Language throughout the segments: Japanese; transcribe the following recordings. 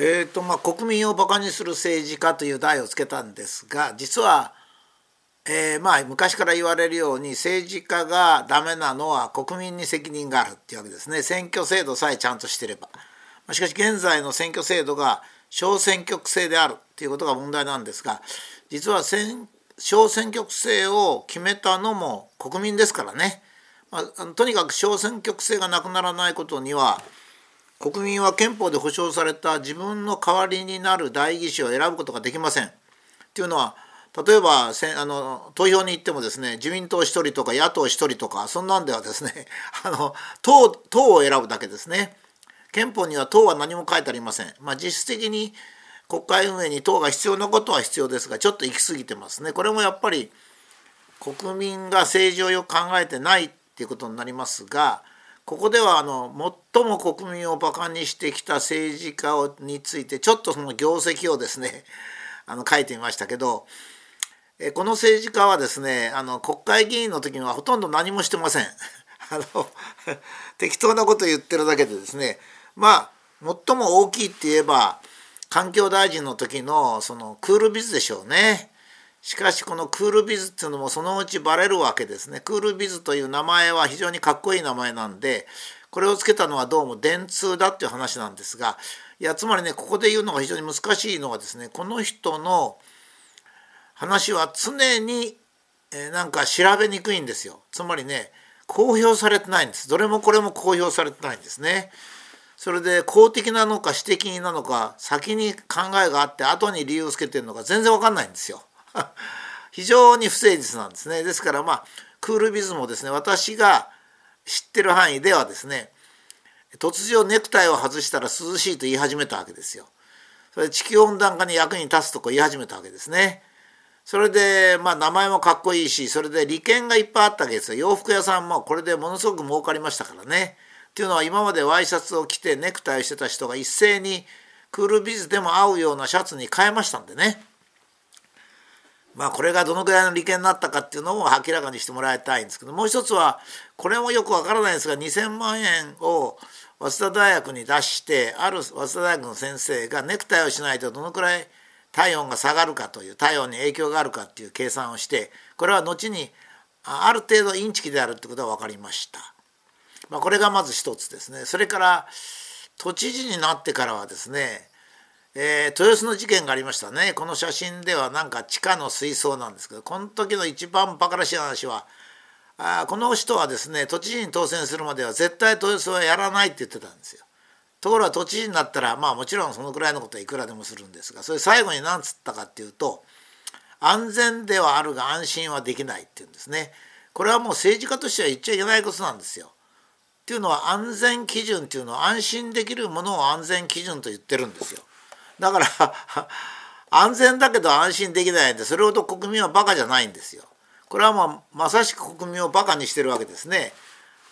えーとまあ、国民をバカにする政治家という題をつけたんですが実は、えー、まあ昔から言われるように政治家がダメなのは国民に責任があるっていうわけですね選挙制度さえちゃんとしてれば。しかし現在の選挙制度が小選挙区制であるということが問題なんですが実は小選挙区制を決めたのも国民ですからね、まあ、とにかく小選挙区制がなくならないことには国民は憲法で保障された自分の代わりになる代議士を選ぶことができません。っていうのは例えばせあの投票に行ってもですね自民党1人とか野党1人とかそんなんではですね あの党党を選ぶだけですね。憲法には党は何も書いてありません。まあ、実質的に国会運営に党が必要なことは必要ですがちょっと行き過ぎてますね。これもやっぱり国民が政治をよく考えてないっていうことになりますがここではあの最も国民をバカにしてきた政治家についてちょっとその業績をですね あの書いてみましたけどえこの政治家はですねあの国会議員の時にはほとんど何もしてません。あの 適当なこと言ってるだけでですねまあ最も大きいって言えば環境大臣の時のそのクールビズでしょうね。しかしこのクールビズっていうのもそのうちバレるわけですね。クールビズという名前は非常にかっこいい名前なんでこれをつけたのはどうも電通だっていう話なんですがいやつまりねここで言うのが非常に難しいのはですねこの人の話は常に、えなんか調べにくいんですよ。つまりね公表されてないんです。どれもこれも公表されてないんですね。それで公的なのか私的なのか先に考えがあって後に理由をつけてるのか全然わかんないんですよ。非常に不誠実なんですね。ですからまあクールビズもですね私が知ってる範囲ではですね突如ネクタイを外したら涼しいと言い始めたわけですよ。それ地球温暖化に役に立つとこ言い始めたわけですね。それでまあ名前もかっこいいしそれで利権がいっぱいあったわけですよ。洋服屋さんもこれでものすごく儲かりましたからね。っていうのは今までワイシャツを着てネクタイしてた人が一斉にクールビズでも合うようなシャツに変えましたんでね。まあこれがどのぐらいの利権になったかっていうのを明らかにしてもらいたいんですけどもう一つはこれもよくわからないんですが2,000万円を早稲田大学に出してある早稲田大学の先生がネクタイをしないとどのくらい体温が下がるかという体温に影響があるかっていう計算をしてこれは後にある程度インチキであるってことが分かりました。まあ、これがまず一つですね。それから都知事になってからはですねえー、豊洲の事件がありましたねこの写真ではなんか地下の水槽なんですけどこの時の一番バカらしい話はあこの人はですね都知事に当選するまでは絶対豊洲はやらないって言ってたんですよ。ところが都知事になったらまあもちろんそのくらいのことはいくらでもするんですがそれ最後に何つったかっていうと安全ではあるが安心はできないっていうんですね。これはもう政治家としては言っちゃいけないことなんですよ。っていうのは安全基準っていうのは安心できるものを安全基準と言ってるんですよ。だから 安全だけど安心できないんでそれほど国民はバカじゃないんですよ。これはまあまさしく国民をバカにしてるわけですね。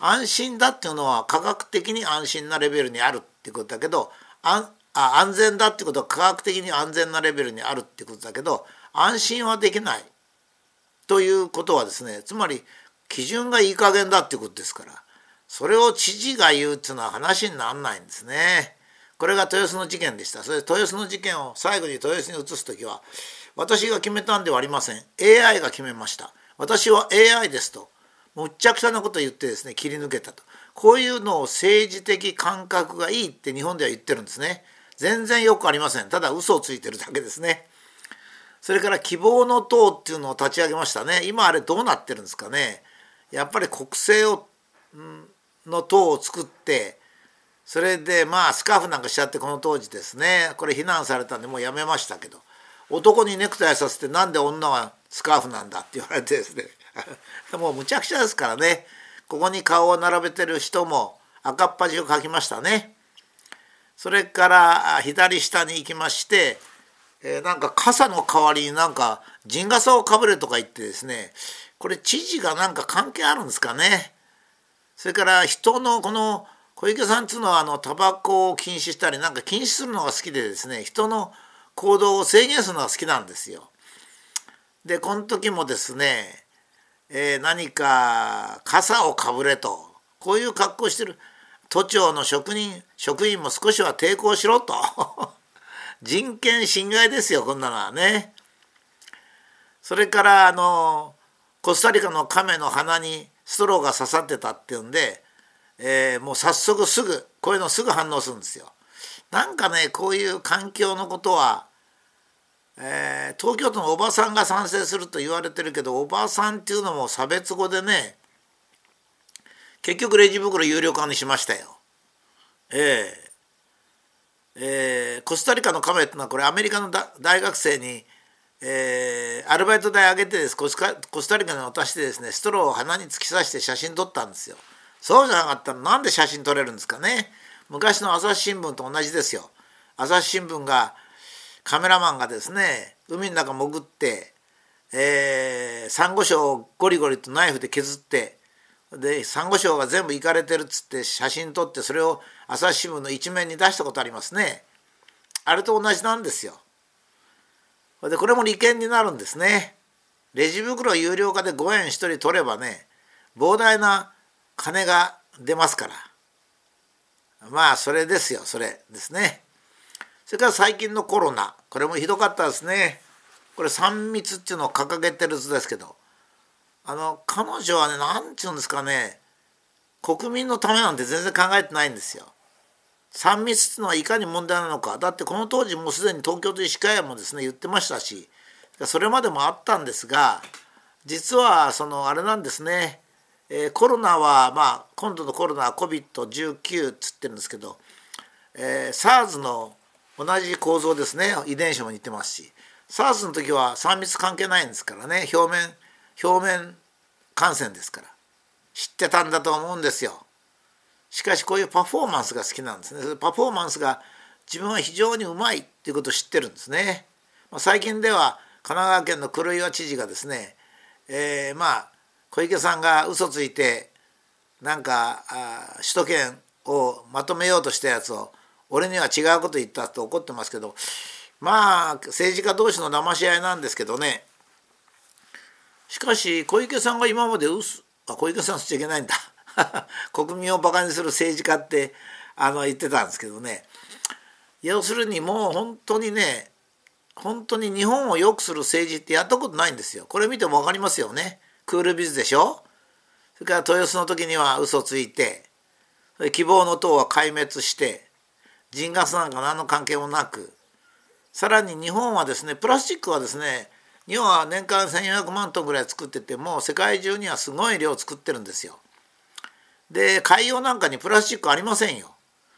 安心だっていうのは科学的に安心なレベルにあるってことだけどあ安全だってことは科学的に安全なレベルにあるってことだけど安心はできないということはですねつまり基準がいい加減だっていうことですからそれを知事が言うっていうのは話にならないんですね。これが豊洲の事件でした。それで豊洲の事件を最後に豊洲に移す時は私が決めたんではありません。AI が決めました。私は AI ですとむっちゃくちゃなこと言ってですね切り抜けたと。こういうのを政治的感覚がいいって日本では言ってるんですね。全然よくありません。ただ嘘をついてるだけですね。それから希望の党っていうのを立ち上げましたね。今あれどうなってるんですかね。やっぱり国政をの党を作ってそれでまあスカーフなんかしちゃってこの当時ですね。これ非難されたんでもうやめましたけど。男にネクタイさせてなんで女はスカーフなんだって言われてですね。もうむちゃくちゃですからね。ここに顔を並べてる人も赤っ端を描きましたね。それから左下に行きまして、えー、なんか傘の代わりになんか陣傘をかぶれとか言ってですね。これ知事がなんか関係あるんですかね。それから人のこの小池さんっつうのはあのタバコを禁止したりなんか禁止するのが好きでですね人の行動を制限するのが好きなんですよ。でこの時もですね、えー、何か傘をかぶれとこういう格好してる都庁の職人職員も少しは抵抗しろと 人権侵害ですよこんなのはね。それからあのコスタリカの亀の鼻にストローが刺さってたっていうんで、えー、もう早速すぐこういうのすぐ反応するんですよ。なんかねこういう環境のことは、えー、東京都のおばさんが賛成すると言われてるけどおばさんっていうのも差別語でね結局レジ袋有料化にしましたよ。えー、えー、コスタリカのカメっていうのはこれアメリカの大学生に、えー、アルバイト代上げてですコスコスタリカに渡してですねストローを鼻に突き刺して写真撮ったんですよ。そうじゃなかったらなんで写真撮れるんですかね？昔の朝日新聞と同じですよ。朝日新聞がカメラマンがですね海の中潜って、えー、サンゴ礁をゴリゴリとナイフで削ってでサンゴ礁が全部いかれてるっつって写真撮ってそれを朝日新聞の一面に出したことありますね。あれと同じなんですよ。でこれも利権になるんですね。レジ袋有料化で5円1人取ればね膨大な金が出ますからまあそれですよそれですね。それから最近のコロナこれもひどかったですね。これ3密っていうのを掲げてる図ですけどあの彼女はね何て言うんですかね国民のためなんて全然考えてないんですよ。3密っていうのはいかに問題なのかだってこの当時もうすでに東京都医師会もですね言ってましたしそれまでもあったんですが実はそのあれなんですね、えー、コロナはまあ今度のコロナは COVID-19 っつってるんですけど、えー、SARS の同じ構造ですね遺伝子も似てますし SARS の時は3密関係ないんですからね表面表面感染ですから知ってたんだと思うんですよ。しかしこういうパフォーマンスが好きなんですね。パフォーマンスが自分は非常にうまいっていうことを知ってるんですね。まあ、最近では神奈川県の黒岩知事がですね、えー、まあ小池さんが嘘ついてなんかあ首都圏をまとめようとしたやつを俺には違うこと言ったと怒ってますけどまあ政治家同士の騙し合いなんですけどね。しかし小池さんが今まで嘘あ小池さんしちゃいけないんだ。国民をバカにする政治家ってあの言ってたんですけどね。要するにもう本当にね本当に日本を良くする政治ってやったことないんですよ。これ見ても分かりますよね。クールビズでしょ？それから豊洲の時には嘘ついて希望の党は壊滅して人ガスなんか何の関係もなくさらに日本はですねプラスチックはですね日本は年間1400万トンぐらい作ってても世界中にはすごい量作ってるんですよ。で海洋なんかにプラスチックありませんよ。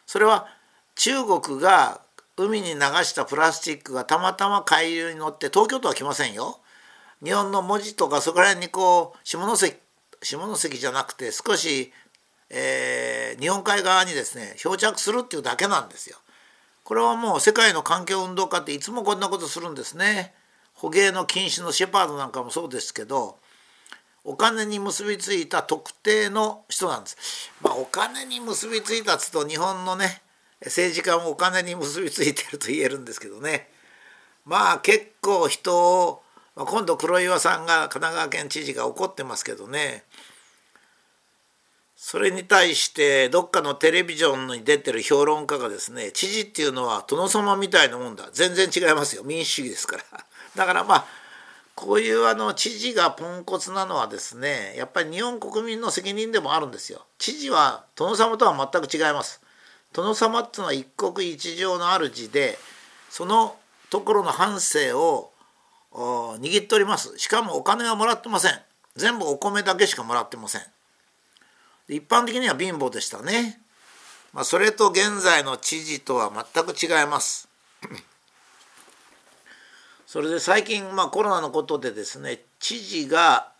それは中国が海に流したプラスチックがたまたま海流に乗って東京都は来ませんよ。日本の文字とかそこら辺にこう下関下関じゃなくて少し、えー、日本海側にですね漂着するっていうだけなんですよ。これはもう世界の環境運動家っていつもこんなことするんですね。捕鯨の禁止のシェパードなんかもそうですけどお金に結びついた特定の人なんです。まあ、お金に結びついたっつと日本のね政治家もお金に結びついてると言えるんですけどねまあ結構人を今度黒岩さんが神奈川県知事が怒ってますけどねそれに対してどっかのテレビジョンに出てる評論家がですね知事っていうのは殿様みたいなもんだ全然違いますよ民主主義ですからだからまあこういうあの知事がポンコツなのはですねやっぱり日本国民の責任でもあるんですよ。知事は殿様とは全く違います。殿様っていうのは一国一城の主でそのところの半生を握っております。しかもお金はもらってません。全部お米だけしかもらってません。一般的には貧乏でしたね。まあ、それと現在の知事とは全く違います。それで最近、まあ、コロナのことでですね知事が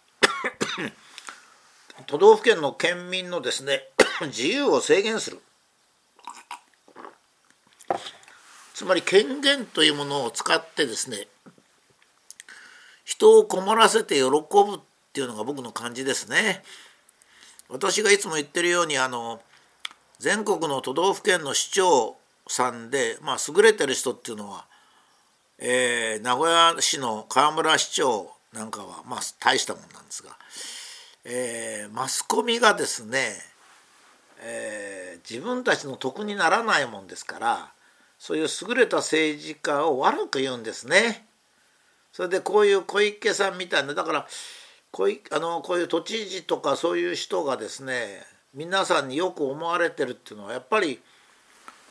都道府県の県民のですね 自由を制限するつまり権限というものを使ってですね人を困らせて喜ぶっていうのが僕の感じですね。私がいつも言ってるようにあの全国の都道府県の市長さんで、まあ、優れてる人っていうのはえー、名古屋市の河村市長なんかは、まあ、大したもんなんですが、えー、マスコミがですね、えー、自分たちの得にならないもんですからそういう優れた政治家を悪く言うんですね。それでこういう小池さんみたいなだからこいあのこういう都知事とかそういう人がですね皆さんによく思われてるっていうのはやっぱり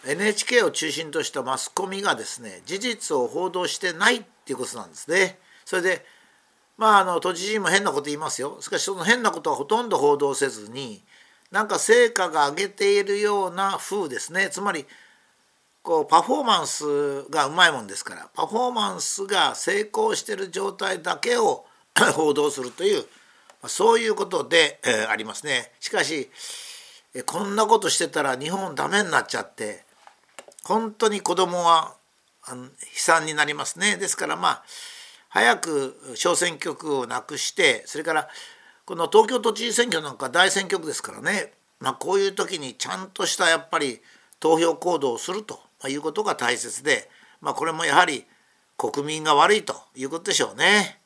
NHK を中心としたマスコミがですね事実を報道してないっていうことなんですね。それでまああの都知事も変なこと言いますよ。しかしその変なことはほとんど報道せずになんか成果が上げているような風ですね。つまりこうパフォーマンスがうまいもんですからパフォーマンスが成功してる状態だけを 報道するというそういうことで、えー、ありますね。しかしこんなことしてたら日本ダメになっちゃって本当に子供はあの悲惨になりますね。ですからまあ早く小選挙区をなくしてそれからこの東京都知事選挙なんか大選挙区ですからね、まあ、こういう時にちゃんとしたやっぱり投票行動をするということが大切で、まあ、これもやはり国民が悪いということでしょうね。